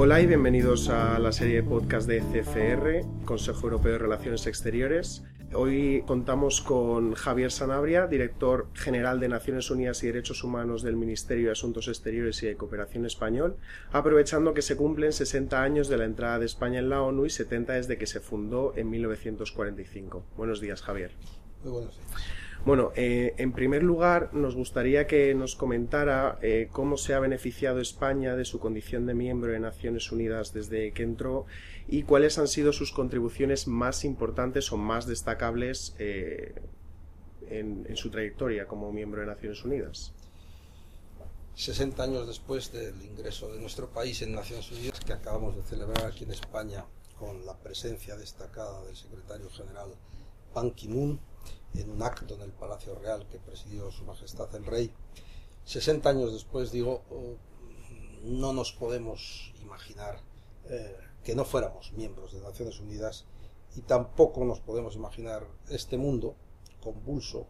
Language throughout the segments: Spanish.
Hola y bienvenidos a la serie de podcast de CFR, Consejo Europeo de Relaciones Exteriores. Hoy contamos con Javier Sanabria, director general de Naciones Unidas y Derechos Humanos del Ministerio de Asuntos Exteriores y de Cooperación Español, aprovechando que se cumplen 60 años de la entrada de España en la ONU y 70 desde que se fundó en 1945. Buenos días, Javier. Muy buenos días. Bueno, eh, en primer lugar, nos gustaría que nos comentara eh, cómo se ha beneficiado España de su condición de miembro de Naciones Unidas desde que entró y cuáles han sido sus contribuciones más importantes o más destacables eh, en, en su trayectoria como miembro de Naciones Unidas. 60 años después del ingreso de nuestro país en Naciones Unidas, que acabamos de celebrar aquí en España con la presencia destacada del secretario general Ban Ki-moon, en un acto en el Palacio Real que presidió Su Majestad el Rey. 60 años después, digo, oh, no nos podemos imaginar eh, que no fuéramos miembros de Naciones Unidas y tampoco nos podemos imaginar este mundo convulso,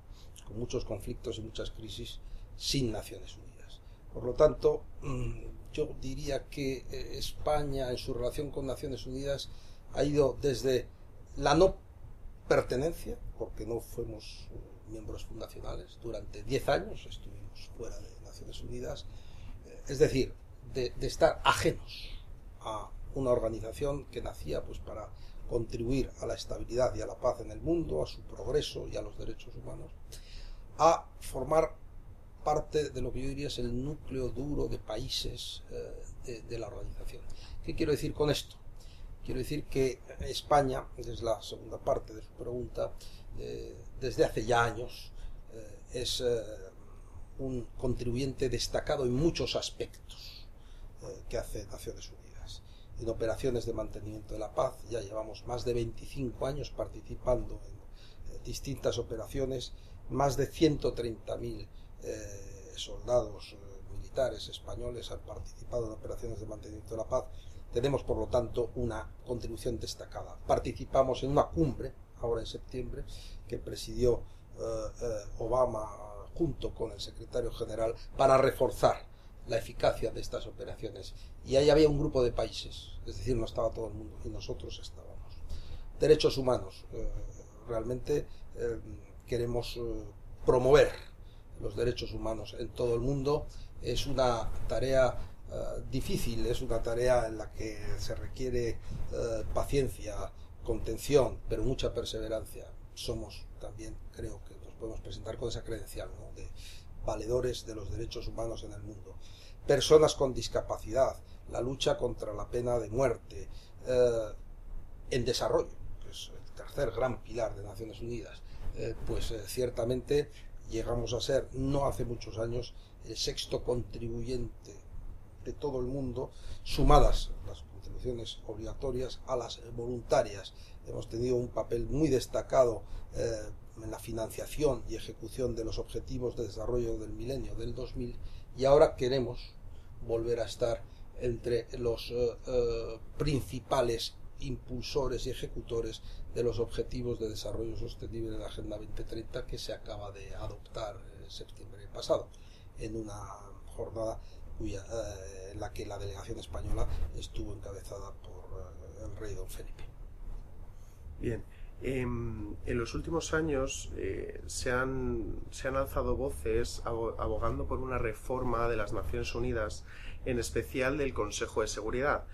con muchos conflictos y muchas crisis, sin Naciones Unidas. Por lo tanto, mm, yo diría que eh, España en su relación con Naciones Unidas ha ido desde la no pertenencia, porque no fuimos eh, miembros fundacionales, durante 10 años estuvimos fuera de Naciones Unidas, eh, es decir, de, estar ajenos a una organización que nacía pues para contribuir a la estabilidad y a la paz en el mundo, a su progreso y a los derechos humanos, a formar parte de lo que yo diría es el núcleo duro de países eh, de la organización. ¿Qué quiero decir con esto? Quiero decir que España, es la segunda parte de su pregunta, eh, desde hace ya años eh, es eh, un contribuyente destacado en muchos aspectos que hace Naciones Unidas. En operaciones de mantenimiento de la paz ya llevamos más de 25 años participando en distintas operaciones, más de 130.000 soldados militares españoles han participado en operaciones de mantenimiento de la paz tenemos, por lo tanto, una contribución destacada. Participamos en una cumbre, ahora en septiembre, que presidió eh, eh, Obama junto con el secretario general para reforzar la eficacia de estas operaciones. Y ahí había un grupo de países, es decir, no estaba todo el mundo, y nosotros estábamos. Derechos humanos. Eh, realmente queremos promover los derechos humanos en todo el mundo. Es una tarea eh, difícil, es una tarea en la que se requiere eh, paciencia, contención, pero mucha perseverancia. Somos también, creo que nos podemos presentar con esa credencial de valedores de los derechos humanos en el mundo. Personas con discapacidad, la lucha contra la pena de muerte, eh, en desarrollo, que es el tercer gran pilar de Naciones Unidas, pues ciertamente llegamos a ser, no hace muchos años, el sexto contribuyente de todo el mundo, sumadas las contribuciones obligatorias a las voluntarias. Hemos tenido un papel muy destacado eh, en la financiación y ejecución de los objetivos de desarrollo del milenio del 2000 y ahora queremos volver a estar entre los eh, eh, principales impulsores y ejecutores de los objetivos de desarrollo sostenible de la Agenda 2030 que se acaba de adoptar en septiembre pasado en una jornada eh, en la que la delegación española estuvo encabezada por eh, el rey don Felipe. Bien. Em, en los últimos años eh, se, han, se han alzado voces abogando por una reforma de las Naciones Unidas, en especial del Consejo de Seguridad.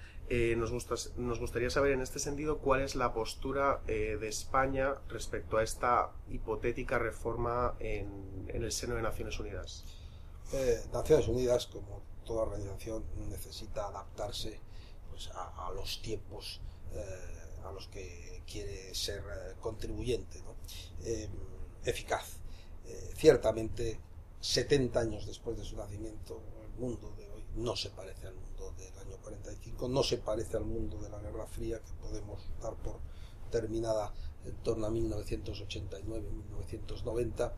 nos, nos, gustaría saber en este sentido cuál es la postura de España respecto a esta hipotética reforma en, el seno de Naciones Unidas. Naciones Unidas, como toda organización necesita adaptarse pues, a, los tiempos eh, a los que quiere ser eh, contribuyente, em, eficaz. Eh, ciertamente, 70 años después de su nacimiento, el mundo de hoy no se parece al mundo del año 45, no se parece al mundo de la Guerra Fría que podemos dar por terminada en torno a 1989-1990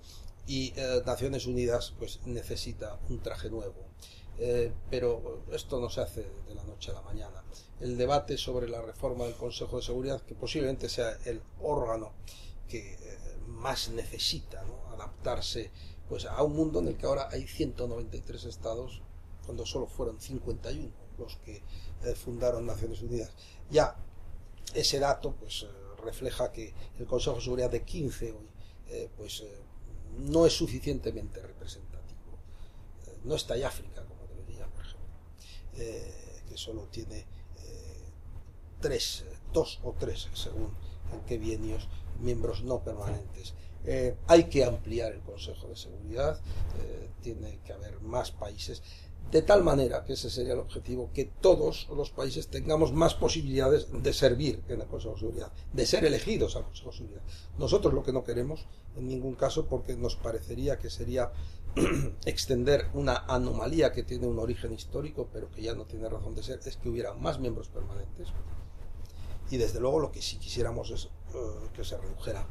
y Naciones Unidas pues necesita un traje nuevo, eh, pero esto no se hace de la noche a la mañana. El debate sobre la reforma del Consejo de Seguridad, que posiblemente sea el órgano que eh, más necesita adaptarse pues, a un mundo en el que ahora hay 193 estados, cuando solo fueron 51 los que fundaron Naciones Unidas. Ya ese dato pues refleja que el Consejo de Seguridad de 15 hoy pues no es suficientemente representativo. no está ahí África ejemplo, que solo tiene tres, dos o tres según en qué bienios, miembros no permanentes. Eh, hay que ampliar el Consejo de Seguridad, eh, tiene que haber más países, de tal manera que ese sería el objetivo, que todos los países tengamos más posibilidades de servir en el Consejo de Seguridad, de ser elegidos al Consejo de Seguridad. Nosotros lo que no queremos, en ningún caso, porque nos parecería que sería extender una anomalía que tiene un origen histórico, pero que ya no tiene razón de ser, es que hubiera más miembros permanentes, y desde luego lo que sí quisiéramos es eh, que se redujera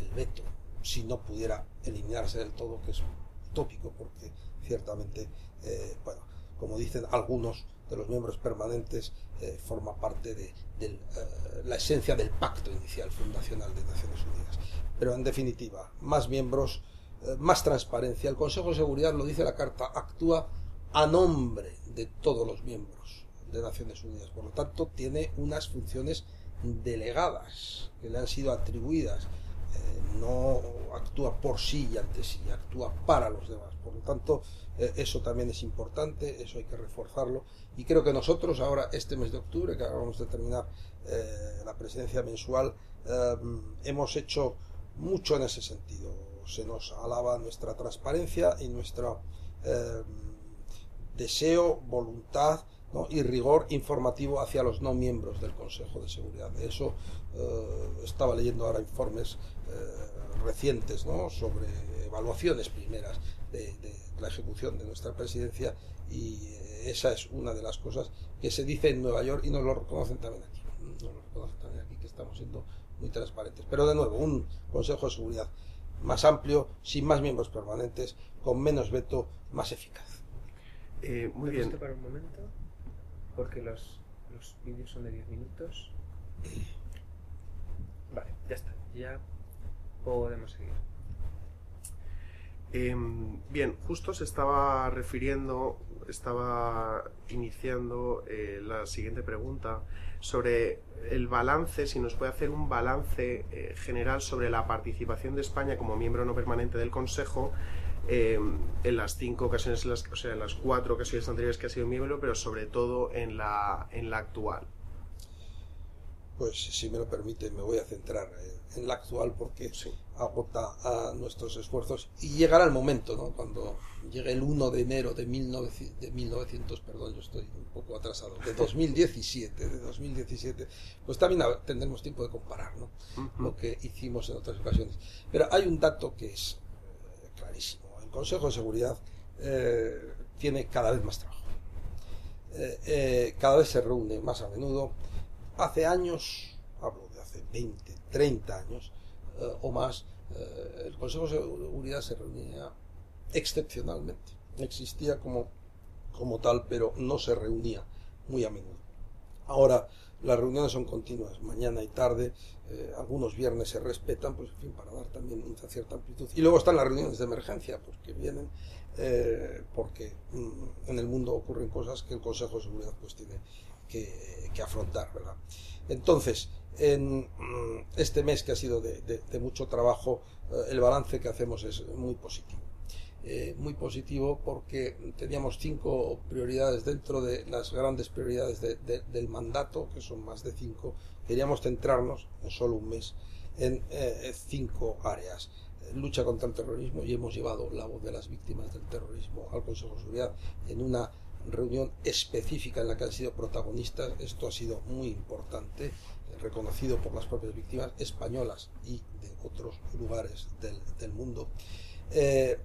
el veto, si no pudiera eliminarse del todo, que es utópico, porque ciertamente, eh, bueno, como dicen algunos de los miembros permanentes, eh, forma parte de, la esencia del pacto inicial fundacional de Naciones Unidas. Pero en definitiva, más miembros, más transparencia. El Consejo de Seguridad, lo dice la Carta, actúa a nombre de todos los miembros de Naciones Unidas. Por lo tanto, tiene unas funciones delegadas que le han sido atribuidas. Eh, no actúa por sí y ante sí, actúa para los demás. Por lo tanto, eh, eso también es importante, eso hay que reforzarlo. Y creo que nosotros ahora, este mes de octubre, que acabamos de terminar eh, la presidencia mensual, hemos hecho mucho en ese sentido. Se nos alaba nuestra transparencia y nuestro deseo, voluntad y rigor informativo hacia los no miembros del Consejo de Seguridad. Eso eh, estaba leyendo ahora informes eh, recientes sobre evaluaciones primeras de, la ejecución de nuestra presidencia y eh, esa es una de las cosas que se dice en Nueva York y nos lo reconocen también aquí. Nos lo reconocen también aquí que estamos siendo muy transparentes. Pero de nuevo, un Consejo de Seguridad más amplio, sin más miembros permanentes, con menos veto, más eficaz. muy bien. para un momento? porque los, los vídeos son de 10 minutos. Vale, ya está. Ya podemos seguir. Em, bien, justo se estaba refiriendo, estaba iniciando eh, la siguiente pregunta sobre el balance, si nos puede hacer un balance eh, general sobre la participación de España como miembro no permanente del Consejo eh, en las cinco ocasiones, las, o sea, en las cuatro ocasiones anteriores que ha sido miembro, pero sobre todo en la, en la actual. Pues si me lo permite, me voy a centrar eh, en la actual porque agota a nuestros esfuerzos y llegará el momento, ¿no? Cuando llegue el 1 de enero de, 1900, de 1900, perdón, yo estoy un poco atrasado, de 2017, de 2017, pues también tendremos tiempo de comparar, ¿no? Lo que hicimos en otras ocasiones. Pero hay un dato que es eh, clarísimo Consejo de Seguridad eh, tiene cada vez más trabajo. Eh, cada vez se reúne más a menudo. Hace años, hablo de hace 20, 30 años o más, el Consejo de Seguridad se reunía excepcionalmente. Existía como, como tal, pero no se reunía muy a menudo. Ahora las reuniones son continuas, mañana y tarde, eh, algunos viernes se respetan, pues en fin, para dar también una cierta amplitud. Y luego están las reuniones de emergencia, pues que vienen eh, porque mm, en el mundo ocurren cosas que el Consejo de Seguridad pues tiene que, afrontar, ¿verdad? Entonces, en mm, este mes que ha sido de, mucho trabajo, eh, el balance que hacemos es muy positivo. Eh, muy positivo porque teníamos cinco prioridades dentro de las grandes prioridades del mandato, que son más de cinco. Queríamos centrarnos en solo un mes en eh, cinco áreas. Lucha contra el terrorismo y hemos llevado la voz de las víctimas del terrorismo al Consejo de Seguridad en una reunión específica en la que han sido protagonistas. Esto ha sido muy importante, reconocido por las propias víctimas españolas y de otros lugares del, mundo. Eh,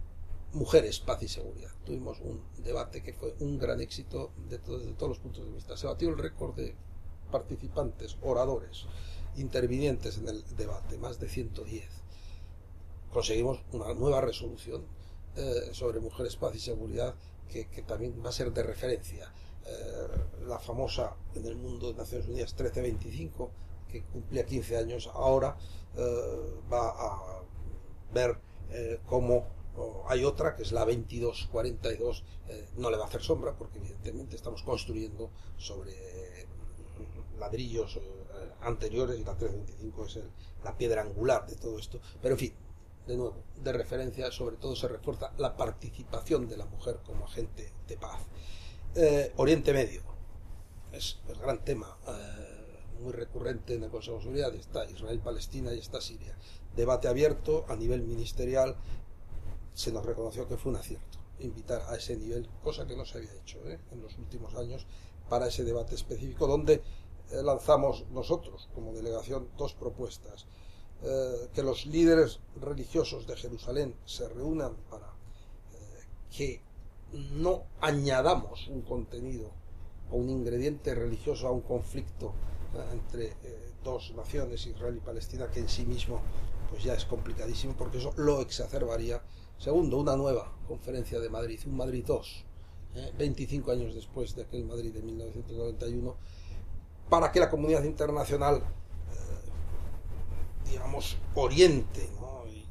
mujeres, paz y seguridad. Tuvimos un debate que fue un gran éxito de desde todos los puntos de vista. Se batió el récord de participantes, oradores, intervinientes en el debate, más de 110. Conseguimos una nueva resolución eh, sobre mujeres, paz y seguridad que, también va a ser de referencia. Eh, la famosa en el mundo de Naciones Unidas 1325, que cumplía 15 años ahora, eh, va a ver cómo O hay otra que es la 2242, eh, no le va a hacer sombra porque evidentemente estamos construyendo sobre ladrillos eh, anteriores y la 325 es la piedra angular de todo esto. Pero en fin, de nuevo, de referencia, sobre todo se refuerza la participación de la mujer como agente de paz. Eh, Oriente Medio es el gran tema eh, muy recurrente en el Consejo de Seguridad. Está Israel-Palestina y está Siria. Debate abierto a nivel ministerial. Se nos reconoció que fue un acierto invitar a ese nivel, cosa que no se había hecho en los últimos años para ese debate específico, donde eh, lanzamos nosotros como delegación dos propuestas. Eh, que los líderes religiosos de Jerusalén se reúnan para eh, que no añadamos un contenido o un ingrediente religioso a un conflicto entre dos naciones, Israel y Palestina, que en sí mismo pues ya es complicadísimo porque eso lo exacerbaría. Segundo, una nueva conferencia de Madrid, un Madrid 2, 25 años después de aquel Madrid de 1991 para que la comunidad internacional, eh, digamos, oriente y,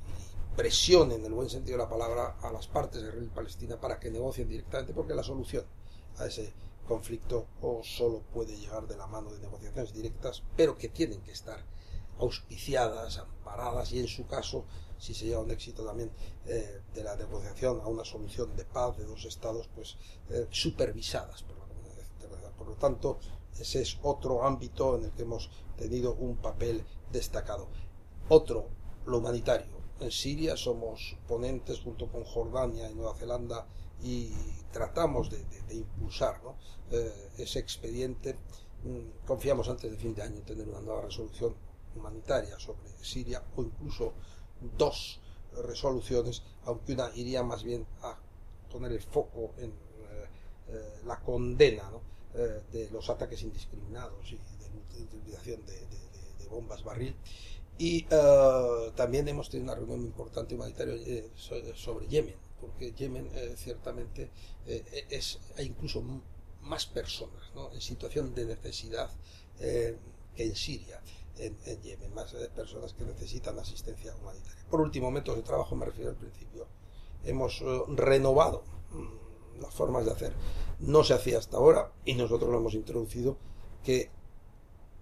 presione, en el buen sentido de la palabra, a las partes de Israel y Palestina para que negocien directamente, porque la solución a ese conflicto o solo puede llegar de la mano de negociaciones directas, pero que tienen que estar auspiciadas, amparadas y en su caso, si se llega a un éxito también eh, de la negociación a una solución de paz de dos estados, pues eh, supervisadas por la comunidad internacional. Por lo tanto, ese es otro ámbito en el que hemos tenido un papel destacado. Otro, lo humanitario. En Siria somos ponentes junto con Jordania y Nueva Zelanda y tratamos de, impulsar eh, ese expediente. Mm, confiamos antes de fin de año tener una nueva resolución humanitaria sobre Siria o incluso dos resoluciones, aunque una iría más bien a poner el foco en eh, eh, la condena de los ataques indiscriminados y de utilización de, bombas barril. Y eh, también hemos tenido una reunión importante humanitaria eh, sobre Yemen, porque Yemen ciertamente es, hay incluso más personas en situación de necesidad que en Siria. En, en, Yemen, más personas que necesitan asistencia humanitaria. Por último, métodos de trabajo, me refiero al principio. Hemos renovado mm, las formas de hacer. No se hacía hasta ahora y nosotros lo hemos introducido que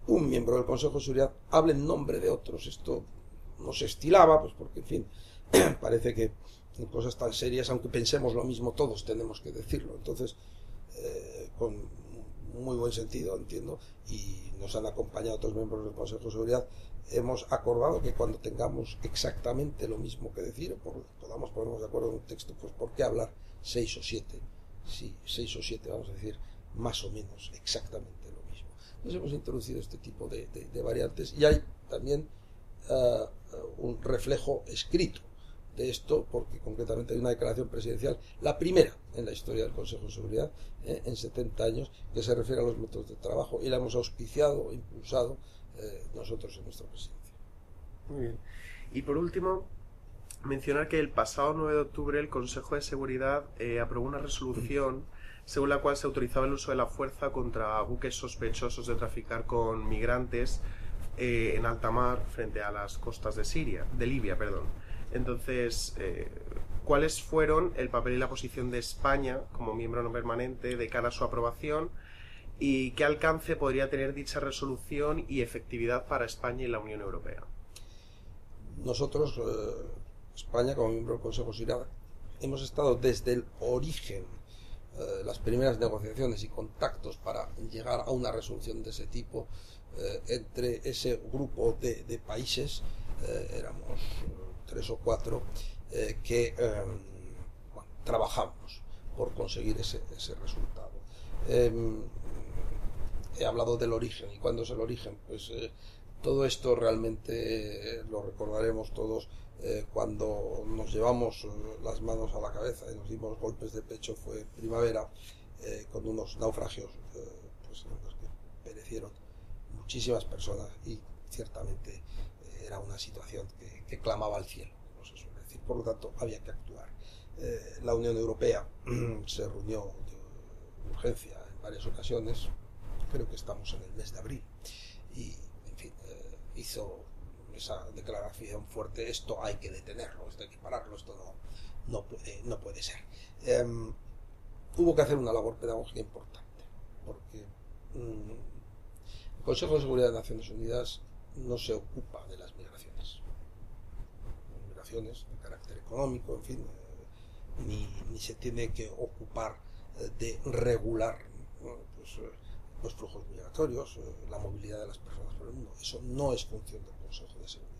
un miembro del Consejo de Seguridad hable en nombre de otros. Esto no se estilaba, pues porque, en fin, parece que en cosas tan serias, aunque pensemos lo mismo todos, tenemos que decirlo. Entonces, eh, con muy buen sentido, entiendo, y nos han acompañado otros miembros del Consejo de Seguridad, hemos acordado que cuando tengamos exactamente lo mismo que decir, podamos ponernos de acuerdo en un texto, pues ¿por qué hablar seis o siete, sí, seis o siete, vamos a decir, más o menos exactamente. Entonces hemos introducido este tipo de, variantes y hay también uh, un reflejo escrito de esto, porque concretamente hay una declaración presidencial, la primera en la historia del Consejo de Seguridad, eh, en 70 años, que se refiere a los métodos de trabajo y la hemos auspiciado, impulsado eh, nosotros en nuestra presidencia. Muy bien. Y por último, mencionar que el pasado 9 de octubre el Consejo de Seguridad eh, aprobó una resolución según la cual se autorizaba el uso de la fuerza contra buques sospechosos de traficar con migrantes eh, en alta mar frente a las costas de Siria, de Libia, perdón. Entonces, eh, ¿cuáles fueron el papel y la posición de España como miembro no permanente de cara a su aprobación? ¿Y qué alcance podría tener dicha resolución y efectividad para España y la Unión Europea? Nosotros España, como miembro del Consejo Seguridad, hemos estado desde el origen, eh, las primeras negociaciones y contactos para llegar a una resolución de ese tipo eh, entre ese grupo de, países, eh, éramos tres o cuatro, que trabajamos por conseguir ese, ese resultado. Em, he hablado del origen, ¿y cuándo es el origen? Pues todo esto realmente lo recordaremos todos eh, cuando nos llevamos eh, las manos a la cabeza y nos dimos golpes de pecho fue primavera eh, con unos naufragios pues, en los que perecieron muchísimas personas y ciertamente era una situación que, clamaba al cielo, decir. Por lo tanto, había que actuar. la Unión Europea se reunió de urgencia en varias ocasiones, creo que estamos en el mes de abril, y en fin, hizo esa declaración fuerte, esto hay que detenerlo, esto hay que pararlo, esto no. no puede, no puede ser. Em, hubo que hacer una labor pedagógica importante, porque mm, el Consejo de Seguridad de Naciones Unidas no se ocupa de las migraciones. Migraciones de carácter económico, en fin, eh, ni, ni, se tiene que ocupar eh, de regular pues, eh, los flujos migratorios, la movilidad de las personas por el mundo. Eso no es función del Consejo de Seguridad.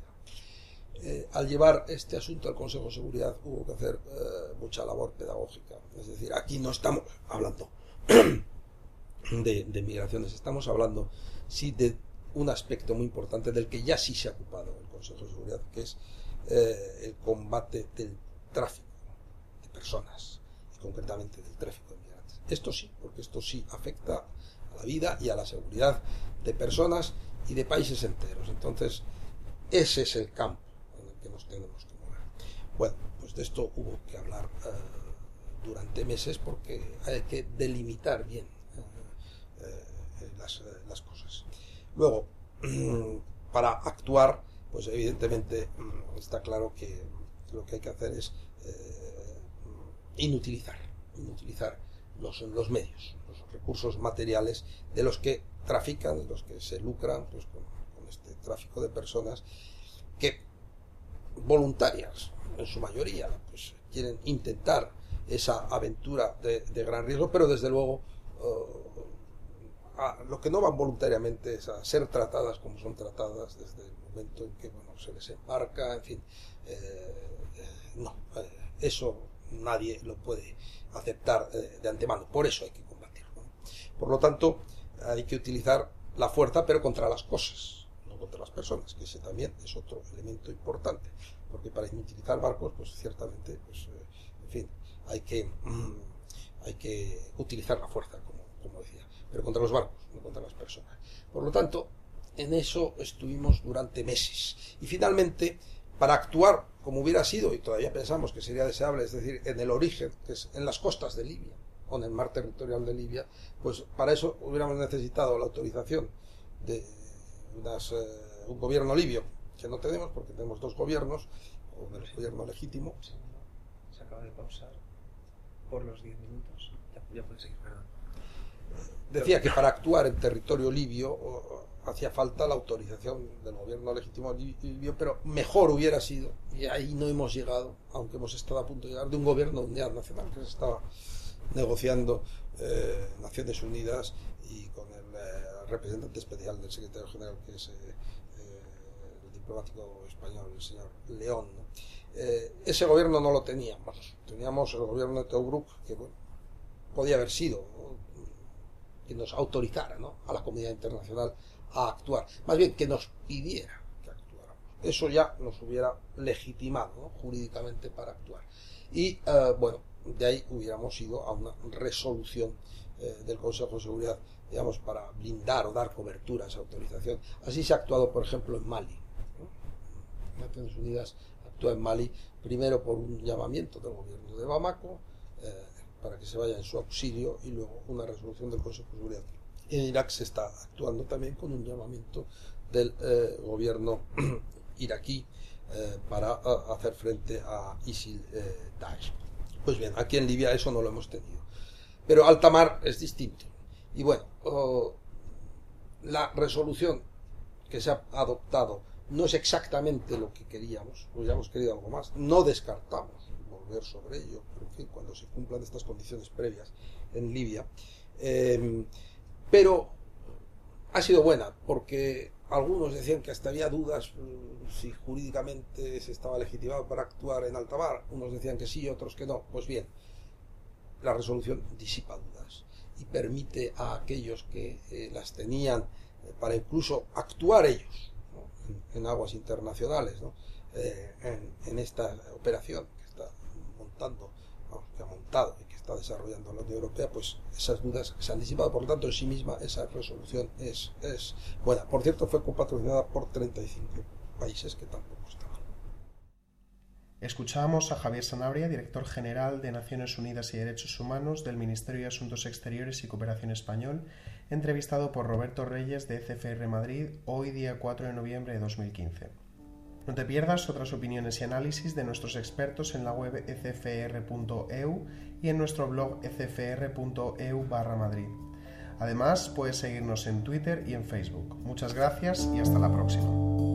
Eh, al llevar este asunto al Consejo de Seguridad hubo que hacer eh, mucha labor pedagógica. Es decir, aquí no estamos hablando de, migraciones, estamos hablando sí de un aspecto muy importante del que ya sí se ha ocupado el Consejo de Seguridad, que es eh, el combate del tráfico de personas, y concretamente del tráfico de migrantes. Esto sí, porque esto sí afecta la vida y a la seguridad de personas y de países enteros. Entonces, ese es el campo que nos tenemos que mover. Bueno, pues de esto hubo que hablar eh, durante meses porque hay que delimitar bien eh, eh, las, las, cosas. Luego, para actuar, pues evidentemente mm, está claro que lo que hay que hacer es inutilizar, inutilizar los, medios, los recursos materiales de los que trafican, de los que se lucran pues, con, este tráfico de personas que voluntarias, en su mayoría, pues quieren intentar esa aventura de, gran riesgo, pero desde luego uh, lo que no van voluntariamente es a ser tratadas como son tratadas desde el momento en que bueno, se les embarca, en fin, eh, eh, no, eso nadie lo puede aceptar de antemano, por eso hay que combatirlo. Por lo tanto, hay que utilizar la fuerza, pero contra las cosas contra las personas, que ese también es otro elemento importante, porque para inutilizar barcos, pues ciertamente, pues, eh, en fin, hay que, mm, hay que utilizar la fuerza, como, como decía, pero contra los barcos, no contra las personas. Por lo tanto, en eso estuvimos durante meses. Y finalmente, para actuar como hubiera sido, y todavía pensamos que sería deseable, es decir, en el origen, que es en las costas de Libia, o en el mar territorial de Libia, pues para eso hubiéramos necesitado la autorización de, eh, un gobierno libio, que no tenemos porque tenemos dos gobiernos, o el gobierno legítimo. Se acaba de pausar por los 10 minutos. Ya, puede seguir, perdón. Decía que para actuar en territorio libio hacía falta la autorización del gobierno legítimo pero mejor hubiera sido, y ahí no hemos llegado, aunque hemos estado a punto de llegar, de un gobierno de unidad nacional que se estaba negociando eh, Naciones Unidas y con el eh, representante especial del secretario general, que es eh, el diplomático español, el señor León. Ese gobierno no lo teníamos. Teníamos el gobierno de Tobruk, que podía haber sido que nos autorizara a la comunidad internacional a actuar. Más bien que nos pidiera que actuáramos. Eso ya nos hubiera legitimado jurídicamente para actuar. Y bueno, de ahí hubiéramos ido a una resolución del Consejo de Seguridad digamos, para blindar o dar cobertura a esa autorización. Así se ha actuado, por ejemplo, en Mali. Naciones Unidas actúa en Mali primero por un llamamiento del gobierno de Bamako eh, para que se vaya en su auxilio y luego una resolución del Consejo de Seguridad. En Irak se está actuando también con un llamamiento del eh, gobierno iraquí eh, para hacer frente a ISIL Daesh. Pues bien, aquí en Libia eso no lo hemos tenido. Pero alta mar es distinto. Y bueno, la resolución que se ha adoptado no es exactamente lo que queríamos, hubiéramos querido algo más, no descartamos volver sobre ello, pero en fin, cuando se cumplan estas condiciones previas en Libia. Pero ha sido buena, porque algunos decían que hasta había dudas mm, si jurídicamente se estaba legitimado para actuar en alta mar, unos decían que sí, otros que no. Pues bien, la resolución disipa dudas y permite a aquellos que eh, las tenían eh, para incluso actuar ellos en, aguas internacionales eh, en, esta operación que está montando, que ha montado está desarrollando la Unión Europea, pues esas dudas se han disipado. Por lo tanto, en sí misma esa resolución es, es buena. Por cierto, fue copatrocinada por 35 países que tampoco Escuchábamos a Javier Sanabria, director general de Naciones Unidas y Derechos Humanos del Ministerio de Asuntos Exteriores y Cooperación Español, entrevistado por Roberto Reyes de CFR Madrid hoy día 4 de noviembre de 2015. No te pierdas otras opiniones y análisis de nuestros expertos en la web ecfr.eu y en nuestro blog ecfr.eu barra Madrid. Además, puedes seguirnos en Twitter y en Facebook. Muchas gracias y hasta la próxima.